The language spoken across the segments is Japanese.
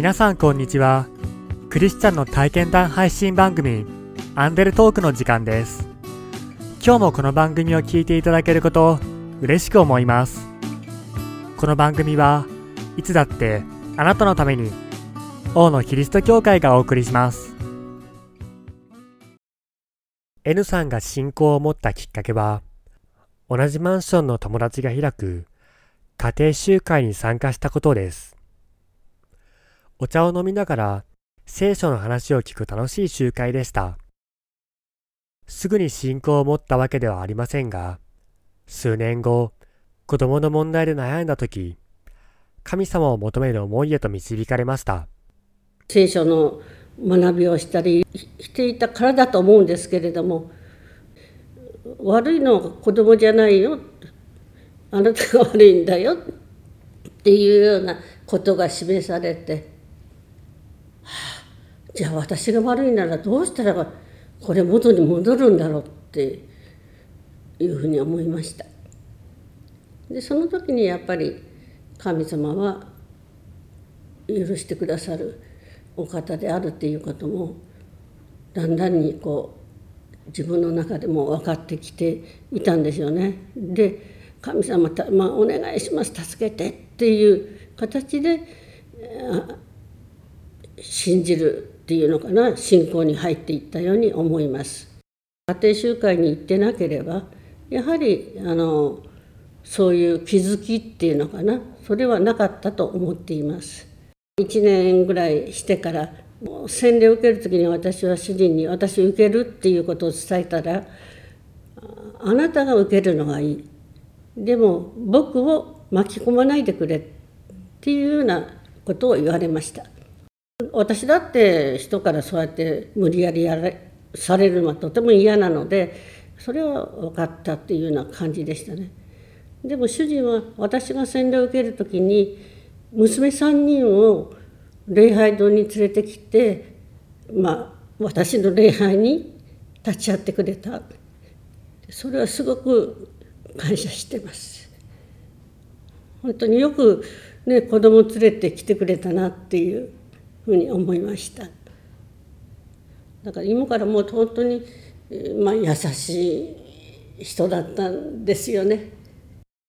皆さんこんにちは。クリスチャンの体験談配信番組アンデルトークの時間です。今日もこの番組を聞いていただけること嬉しく思います。この番組はいつだってあなたのために王のキリスト教会がお送りします。N さんが信仰を持ったきっかけは同じマンションの友達が開く家庭集会に参加したことです。お茶を飲みながら聖書の話を聞く楽しい集会でした。すぐに信仰を持ったわけではありませんが、数年後、子供の問題で悩んだ時、神様を求める思いへと導かれました。聖書の学びをしたりしていたからだと思うんですけれども、悪いのは子供じゃないよあなたが悪いんだよっていうようなことが示されて、じゃあ私が悪いならどうしたらこれ元に戻るんだろうっていうふうに思いました。でその時にやっぱり神様は許してくださるお方であるっていうこともだんだんにこう自分の中でも分かってきていたんですよね。で神様た、まあ、お願いします助けてっていう形で信じるっていうのかな信仰に入っていったように思います。家庭集会に行ってなければやはりあのそういう気づきっていうのかなそれはなかったと思っています。1年ぐらいしてからもう洗礼を受ける時に私は主人に私受けるっていうことを伝えたらあなたが受けるのがいいでも僕を巻き込まないでくれっていうようなことを言われました私だって人からそうやって無理やりやれされるのはとても嫌なのでそれは分かったっていうような感じでしたね。でも主人は私が洗礼を受ける時に娘3人を礼拝堂に連れてきて、まあ、私の礼拝に立ち会ってくれた。それはすごく感謝してます。本当によく、ね、子供連れてきてくれたなっていう。ふうに思いましただから今からもう本当に、まあ、優しい人だったんですよね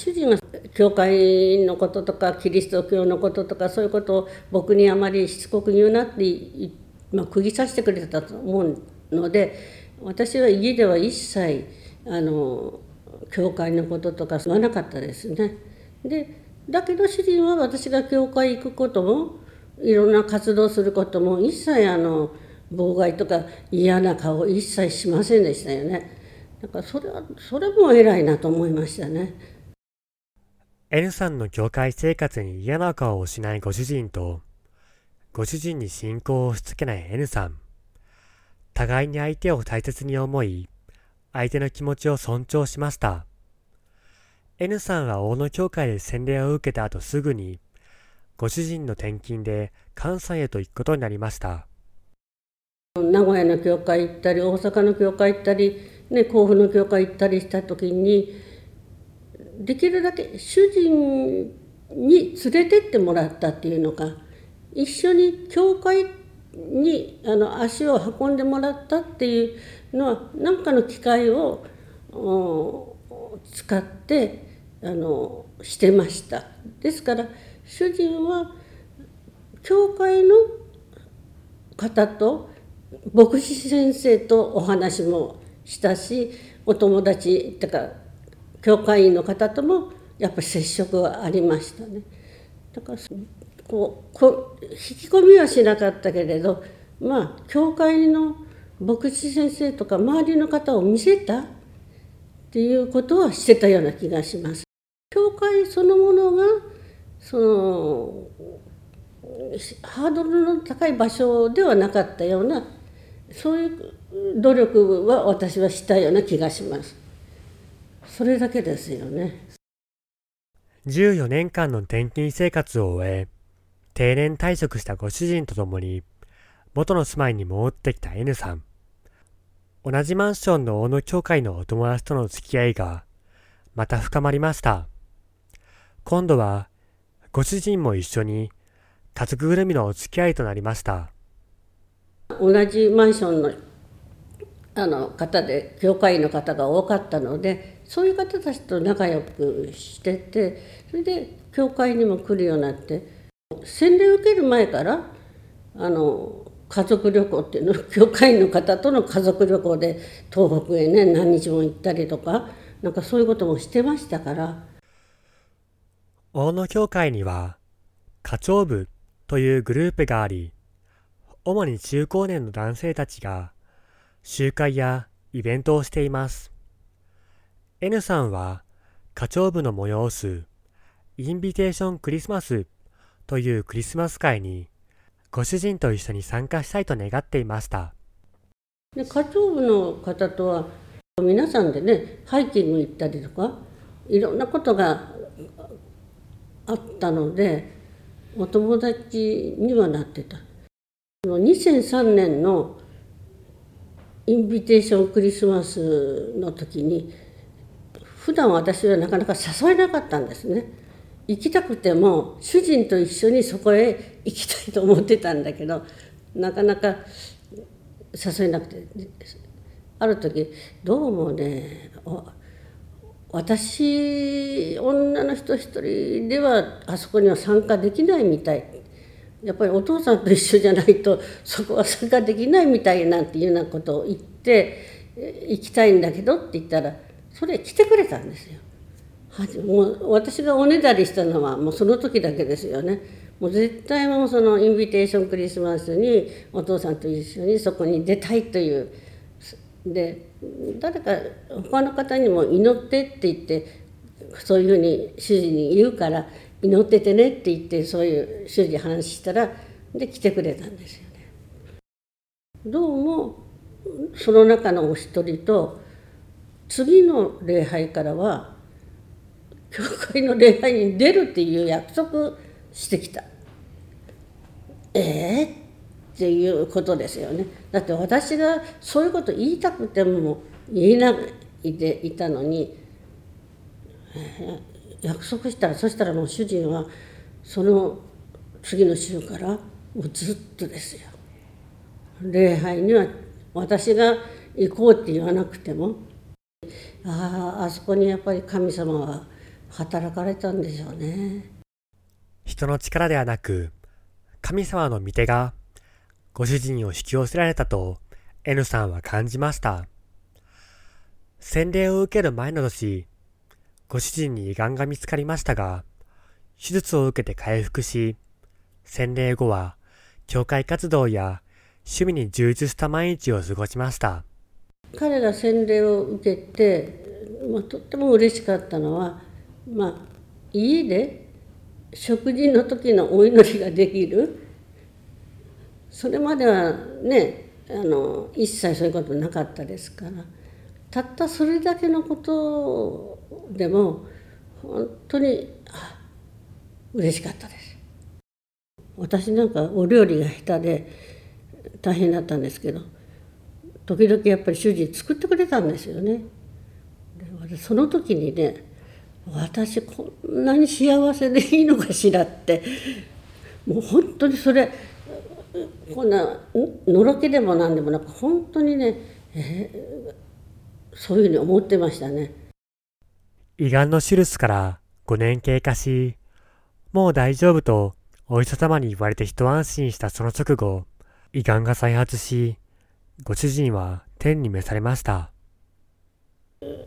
主人が教会のこととかキリスト教のこととかそういうことを僕にあまりしつこく言うなって、まあ、釘刺してくれたと思うので私は家では一切あの教会のこととか言わなかったですね。でだけど主人は私が教会行くこともいろんな活動することも一切あの妨害とか嫌な顔一切しませんでしたよね。だからそれはそれも偉いなと思いましたね。N さんの教会生活に嫌な顔をしないご主人と、ご主人に信仰を押し付けない N さん。互いに相手を大切に思い、相手の気持ちを尊重しました。N さんは大野教会で洗礼を受けた後すぐに、ご主人の転勤で関西へと行くことになりました。名古屋の教会行ったり、大阪の教会行ったり、ね、甲府の教会行ったりした時に、できるだけ主人に連れてってもらったっていうのか一緒に教会にあの足を運んでもらったっていうのは何かの機会を使ってあのしてましたですから主人は教会の方と牧師先生とお話もしたしお友達ってか教会員の方ともやっぱり接触はありましたね。だからこうこ引き込みはしなかったけれどまあ教会の牧師先生とか周りの方を見せたっていうことはしてたような気がします。教会そのものがそのハードルの高い場所ではなかったようなそういう努力は私はしたような気がします。それだけですよね。14年間の転勤生活を終え、定年退職したご主人と共に、元の住まいに戻ってきた N さん。同じマンションの大野教会のお友達との付き合いが、また深まりました。今度は、ご主人も一緒に、家族ぐるみのお付き合いとなりました。同じマンションのあの方で教会員の方が多かったのでそういう方たちと仲良くしててそれで教会にも来るようになって洗礼を受ける前からあの家族旅行っていうの 教会員の方との家族旅行で東北へね何日も行ったりとかなんかそういうこともしてましたから大野教会には課長部というグループがあり主に中高年の男性たちが集会やイベントをしています。N さんは課長部の催すインビテーションクリスマスというクリスマス会にご主人と一緒に参加したいと願っていました。で課長部の方とは皆さんでねハイキング行ったりとかいろんなことがあったのでお友達にはなってた。2003年のインビテーションクリスマスの時に普段私はなかなか誘えなかったんですね。行きたくても主人と一緒にそこへ行きたいと思ってたんだけどなかなか誘えなくてある時どうもね私女の人一人ではあそこには参加できないみたいやっぱりお父さんと一緒じゃないと そこは参加できないみたいなんていうようなことを言って行きたいんだけどって言ったらそれ来てくれたんですよ。もう私がおねだりしたのはもうその時だけですよね。もう絶対もうそのインビテーションクリスマスにお父さんと一緒にそこに出たいというで誰か他の方にも祈ってって言ってそういうふうに主人に言うから祈っててねって言ってそういう主人話したらで来てくれたんですよね。どうもその中のお一人と次の礼拝からは教会の礼拝に出るっていう約束してきた。ええー、っていうことですよね。だって私がそういうこと言いたくても言えないでいたのに、えー、約束したらそしたらもう主人はその次の週からもうずっとですよ。礼拝には私が行こうって言わなくてもあああそこにやっぱり神様は働かれたんでしょうね。人の力ではなく神様の御手がご主人を引き寄せられたと N さんは感じました。洗礼を受ける前の年、ご主人に胃がんが見つかりましたが、手術を受けて回復し、洗礼後は教会活動や趣味に充実した毎日を過ごしました。彼が洗礼を受けて、まあ、とっても嬉しかったのは、まあ、家で食事の時のお祈りができるそれまではねあの一切そういうことなかったですからたったそれだけのことでも本当に嬉しかったです。私なんかお料理が下手で大変だったんですけど時々やっぱり主人作ってくれたんですよね。でその時にね私こんなに幸せでいいのかしらってもう本当にそれこんなのろけでも何でもなく本当にね、えー、そういうふうに思ってましたね。胃がんの手術から5年経過しもう大丈夫とお医者様に言われて一安心したその直後胃がんが再発しご主人は天に召されました。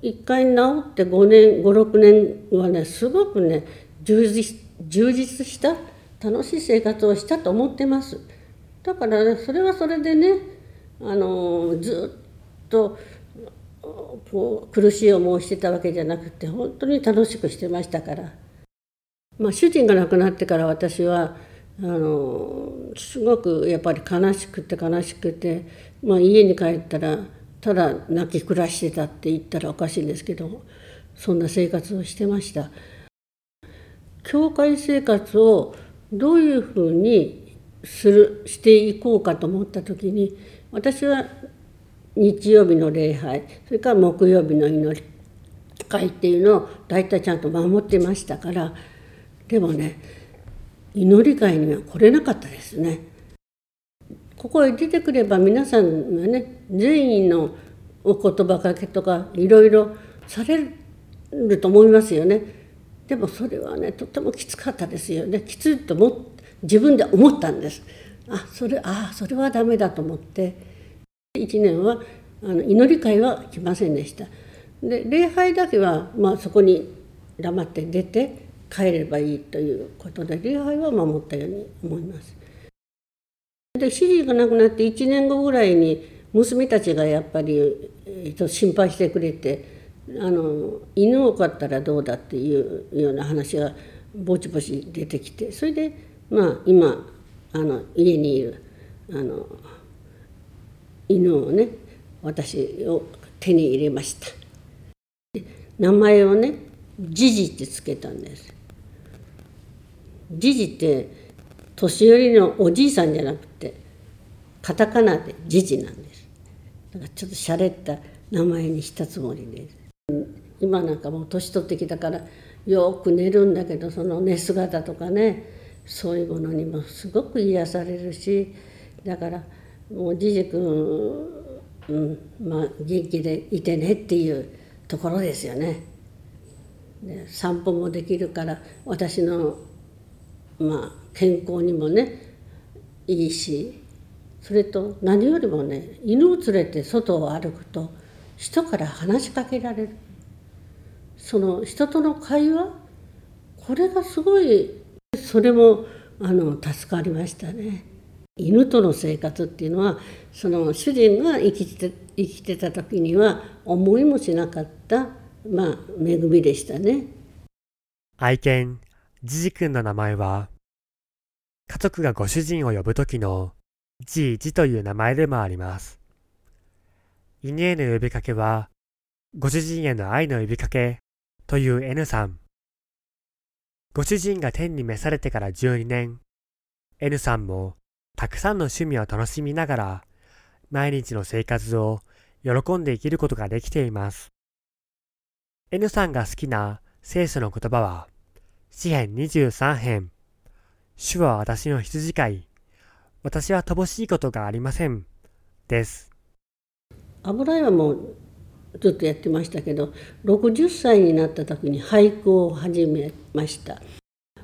一回治って5年56年はねすごくね充実充実した楽しい生活をしたと思ってますだから、それはそれでねあのずっとこう苦しい思いしてたわけじゃなくて本当に楽しくしてましたから、まあ、主人が亡くなってから私はあのすごくやっぱり悲しくて悲しくて、まあ、家に帰ったらただ泣き暮らしてたって言ったらおかしいんですけどそんな生活をしてました。教会生活をどういうふうにするしていこうかと思った時に私は日曜日の礼拝それから木曜日の祈り会っていうのを大体ちゃんと守ってましたからでもね祈り会には来れなかったですね。ここへ出てくれば皆さんがね全員のお言葉かけとかいろいろされると思いますよね。でもそれはねとてもきつかったですよねきついと思自分で思ったんです。あそれあそれはダメだと思って1年はあの祈り会は来ませんでした。で礼拝だけは、まあ、そこに黙って出て帰ればいいということで礼拝は守ったように思います。で主人が亡くなって1年後ぐらいに娘たちがやっぱり、えっと、心配してくれてあの犬を飼ったらどうだっていうような話がぼちぼち出てきてそれでまあ今あの家にいるあの犬をね私を手に入れました。名前をねジジってつけたんです。ジジって年寄りのおじいさんじゃなくてカタカナでジジなんです。だからちょっと洒落った名前にしたつもりで。す今なんかもう年取ってきたからよく寝るんだけどその寝姿とかねそういうものにもすごく癒されるしだからもうじじくん、うんまあ、元気でいてねっていうところですよね。で散歩もできるから私の、まあ、健康にもねいいしそれと何よりもね犬を連れて外を歩くと人から話しかけられるその人との会話これがすごいそれもあの助かりましたね。犬との生活っていうのはその主人が生きて生きてた時には思いもしなかったまあ恵みでしたね。愛犬ジジ君の名前は家族がご主人を呼ぶ時のじいじという名前でもあります。犬への呼びかけはご主人への愛の呼びかけという N さん。ご主人が天に召されてから12年、N さんもたくさんの趣味を楽しみながら、毎日の生活を喜んで生きることができています。N さんが好きな聖書の言葉は、詩編23編、主は私の羊飼い、私は乏しいことがありません、です。油絵はもうずっとやってましたけど60歳になった時に俳句を始めました。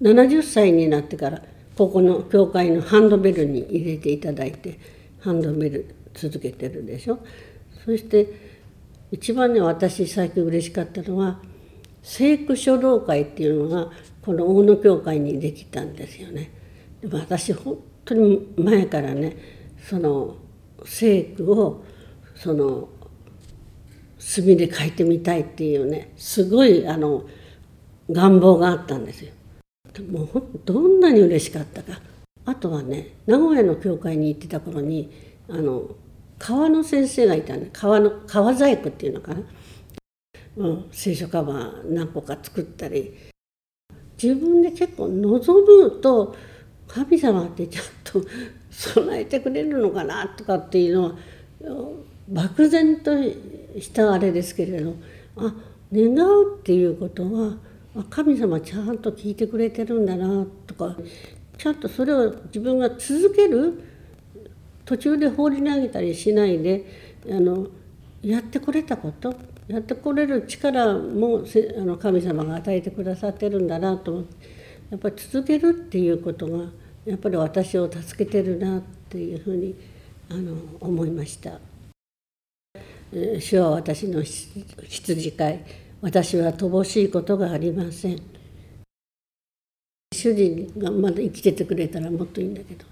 70歳になってからここの教会のハンドベルに入れていただいてハンドベル続けてるでしょ。そして一番ね私最近嬉しかったのは聖句書道会っていうのがこの大野教会にできたんですよね。でも私本当に前からねその聖句をその墨で描いてみたいっていうねすごいあの願望があったんですよ。もうどんなに嬉しかったか。あとはね名古屋の教会に行ってた頃にあの川の先生がいたね川の川細工っていうのかな、うん、聖書カバー何個か作ったり。自分で結構望むと神様ってちゃんと備えてくれるのかなとかっていうのは漠然としたあれですけれどあ願うっていうことは神様ちゃんと聞いてくれてるんだなとかちゃんとそれを自分が続ける途中で放り投げたりしないであのやってこれたことやってこれる力もあの神様が与えてくださってるんだなと思ってやっぱり続けるっていうことがやっぱり私を助けてるなっていうふうにあの思いました。主は私の羊飼い私は乏しいことがありません。主人がまだ生きててくれたらもっといいんだけど。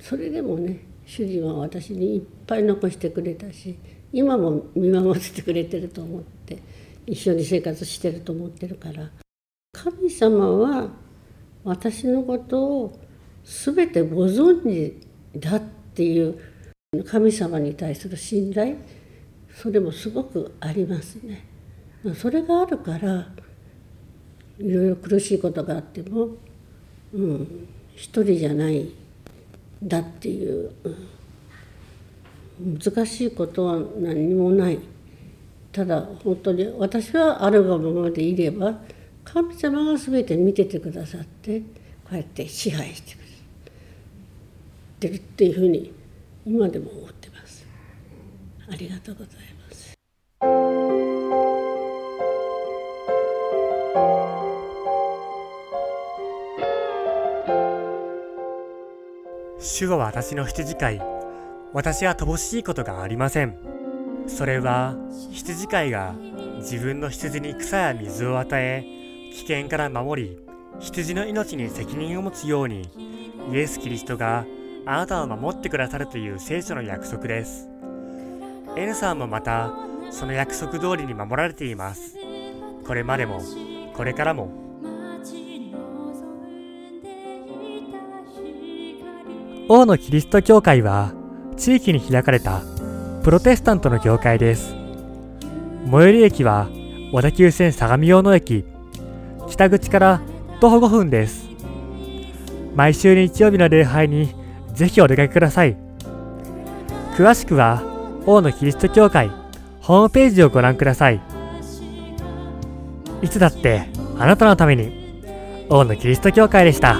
それでもね主人は私にいっぱい残してくれたし今も見守っててくれてると思って一緒に生活してると思ってるから。神様は私のことを全てご存知だっていう神様に対する信頼それもすごくありますね。それがあるからいろいろ苦しいことがあっても、うん、一人じゃないだっていう、うん、難しいことは何もないただ本当に私はあるがままでいれば神様が全て見ててくださってこうやって支配してくれてるっていうふうに今でも思ってありがとうございます。主は私の羊飼い。私は乏しいことがありません。それは羊飼いが自分の羊に草や水を与え危険から守り羊の命に責任を持つようにイエス・キリストがあなたを守ってくださるという聖書の約束です。N さんもまたその約束通りに守られています。これまでもこれからも。王のキリスト教会は地域に開かれたプロテスタントの教会です。最寄り駅は小田急線相模大野駅。北口から徒歩5分です。毎週日曜日の礼拝にぜひお出かけください。詳しくは王のキリスト教会ホームページをご覧くださいいつだってあなたのために王のキリスト教会でした。